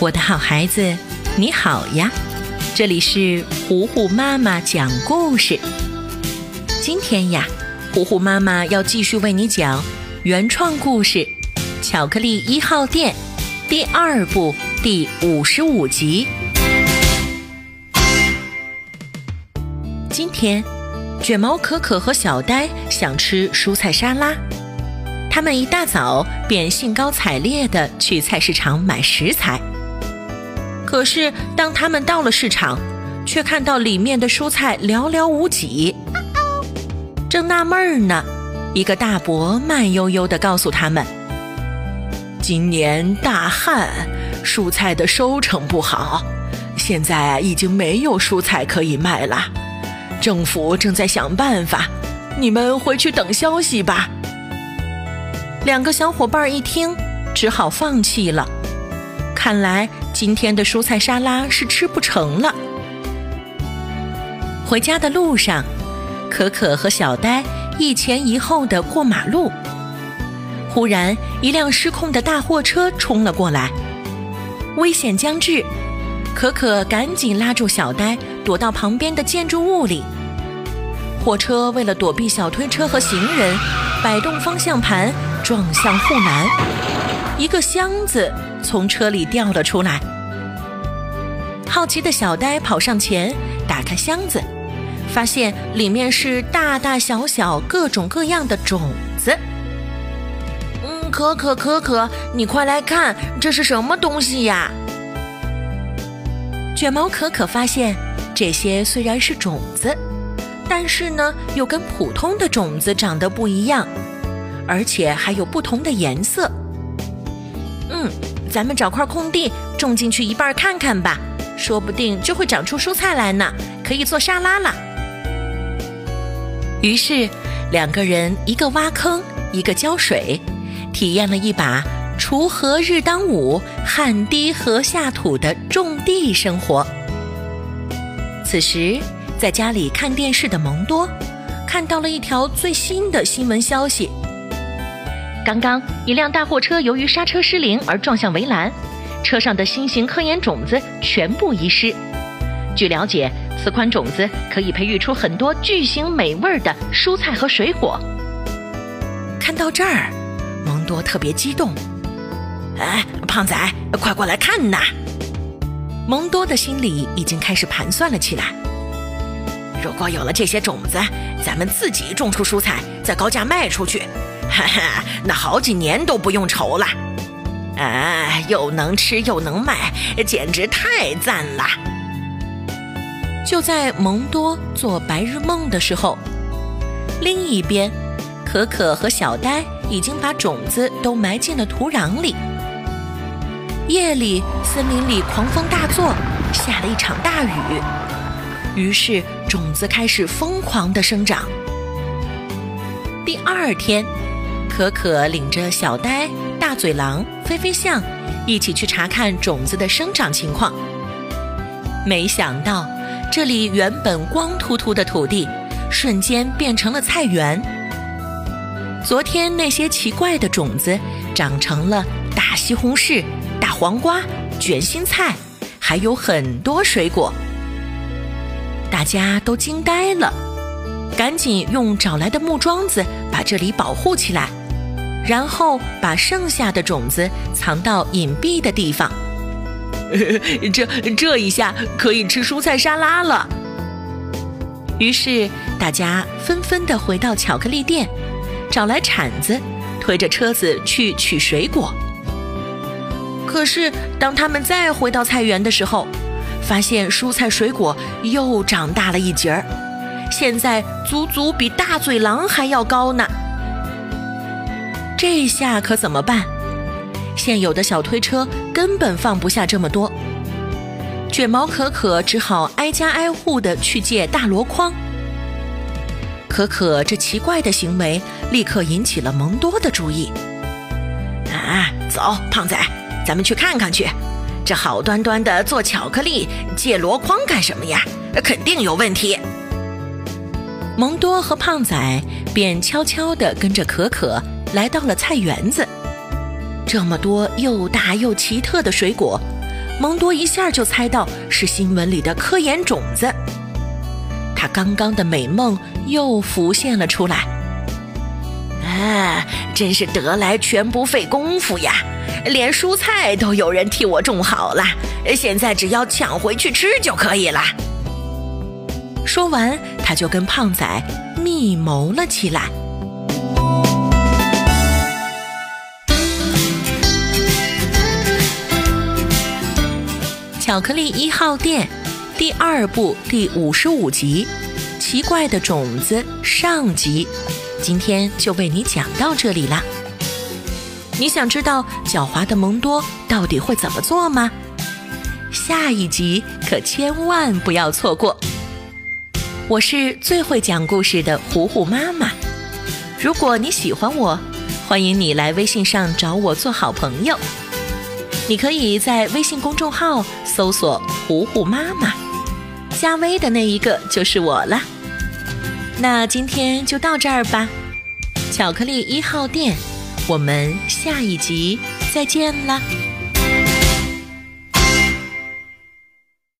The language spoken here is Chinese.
我的好孩子，你好呀！这里是糊糊妈妈讲故事。今天呀，糊糊妈妈要继续为你讲原创故事《巧克力一号店》第二部第五十五集。今天，卷毛可可和小呆想吃蔬菜沙拉。他们一大早便兴高采烈地去菜市场买食材。可是，当他们到了市场，却看到里面的蔬菜寥寥无几。正纳闷儿呢，一个大伯慢悠悠地告诉他们：“今年大旱，蔬菜的收成不好，现在已经没有蔬菜可以卖了。政府正在想办法，你们回去等消息吧。”两个小伙伴一听，只好放弃了。看来今天的蔬菜沙拉是吃不成了。回家的路上，可可和小呆一前一后的过马路。忽然，一辆失控的大货车冲了过来，危险将至，可可赶紧拉住小呆，躲到旁边的建筑物里。货车为了躲避小推车和行人，摆动方向盘，撞向护栏，一个箱子。从车里掉了出来，好奇的小呆跑上前，打开箱子，发现里面是大大小小、各种各样的种子。嗯，可可可可，你快来看，这是什么东西呀？卷毛可可发现，这些虽然是种子，但是呢，又跟普通的种子长得不一样，而且还有不同的颜色。嗯。咱们找块空地种进去一半看看吧，说不定就会长出蔬菜来呢，可以做沙拉了。于是两个人一个挖坑，一个浇水，体验了一把“锄禾日当午，汗滴禾下土”的种地生活。此时在家里看电视的蒙多，看到了一条最新的新闻消息。刚刚，一辆大货车由于刹车失灵而撞向围栏，车上的新型科研种子全部遗失。据了解，此款种子可以培育出很多巨型美味的蔬菜和水果。看到这儿，蒙多特别激动。哎，胖仔，快过来看呐！蒙多的心里已经开始盘算了起来。如果有了这些种子，咱们自己种出蔬菜，再高价卖出去。哈哈，那好几年都不用愁了，哎，又能吃又能卖，简直太赞了！就在蒙多做白日梦的时候，另一边，可可和小呆已经把种子都埋进了土壤里。夜里，森林里狂风大作，下了一场大雨，于是种子开始疯狂的生长。第二天。可可领着小呆、大嘴狼、飞飞象一起去查看种子的生长情况。没想到，这里原本光秃秃的土地，瞬间变成了菜园。昨天那些奇怪的种子，长成了大西红柿、大黄瓜、卷心菜，还有很多水果。大家都惊呆了，赶紧用找来的木桩子把这里保护起来。然后把剩下的种子藏到隐蔽的地方。这这一下可以吃蔬菜沙拉了。于是大家纷纷的回到巧克力店，找来铲子，推着车子去取水果。可是当他们再回到菜园的时候，发现蔬菜水果又长大了一截儿，现在足足比大嘴狼还要高呢。这下可怎么办？现有的小推车根本放不下这么多，卷毛可可只好挨家挨户的去借大箩筐。可可这奇怪的行为立刻引起了蒙多的注意。啊，走，胖仔，咱们去看看去。这好端端的做巧克力，借箩筐干什么呀？肯定有问题。蒙多和胖仔便悄悄地跟着可可。来到了菜园子，这么多又大又奇特的水果，蒙多一下就猜到是新闻里的科研种子，他刚刚的美梦又浮现了出来。啊，真是得来全不费工夫呀！连蔬菜都有人替我种好了，现在只要抢回去吃就可以了。说完，他就跟胖仔密谋了起来。巧克力一号店第二部第五十五集《奇怪的种子》上集，今天就为你讲到这里啦。你想知道狡猾的蒙多到底会怎么做吗？下一集可千万不要错过。我是最会讲故事的糊糊妈妈。如果你喜欢我，欢迎你来微信上找我做好朋友。你可以在微信公众号搜索“糊糊妈妈”，加微的那一个就是我了。那今天就到这儿吧，巧克力一号店，我们下一集再见啦。